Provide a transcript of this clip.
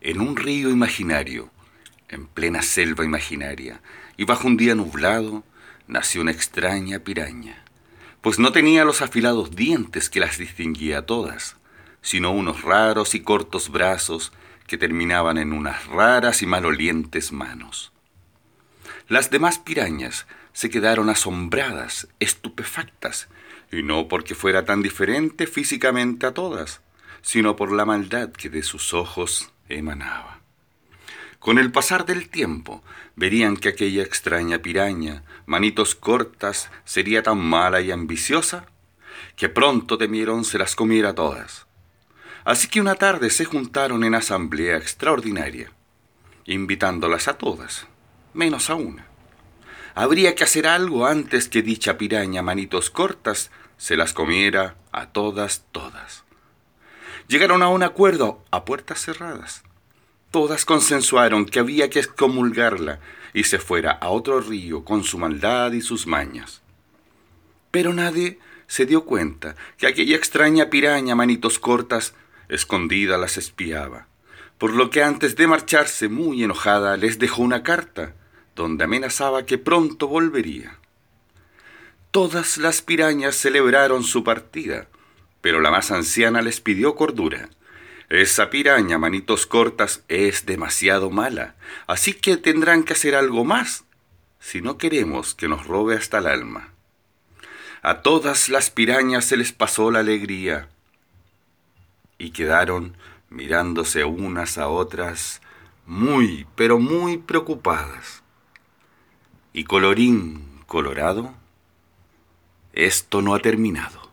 En un río imaginario, en plena selva imaginaria, y bajo un día nublado, nació una extraña piraña, pues no tenía los afilados dientes que las distinguía a todas, sino unos raros y cortos brazos que terminaban en unas raras y malolientes manos. Las demás pirañas se quedaron asombradas, estupefactas, y no porque fuera tan diferente físicamente a todas, sino por la maldad que de sus ojos emanaba. Con el pasar del tiempo, verían que aquella extraña piraña, manitos cortas, sería tan mala y ambiciosa, que pronto temieron se las comiera todas. Así que una tarde se juntaron en asamblea extraordinaria, invitándolas a todas, menos a una. Habría que hacer algo antes que dicha piraña manitos cortas se las comiera a todas, todas. Llegaron a un acuerdo a puertas cerradas. Todas consensuaron que había que excomulgarla y se fuera a otro río con su maldad y sus mañas. Pero nadie se dio cuenta que aquella extraña piraña manitos cortas escondida las espiaba, por lo que antes de marcharse muy enojada les dejó una carta donde amenazaba que pronto volvería. Todas las pirañas celebraron su partida, pero la más anciana les pidió cordura. Esa piraña, manitos cortas, es demasiado mala, así que tendrán que hacer algo más si no queremos que nos robe hasta el alma. A todas las pirañas se les pasó la alegría y quedaron mirándose unas a otras muy, pero muy preocupadas. Y colorín colorado, esto no ha terminado.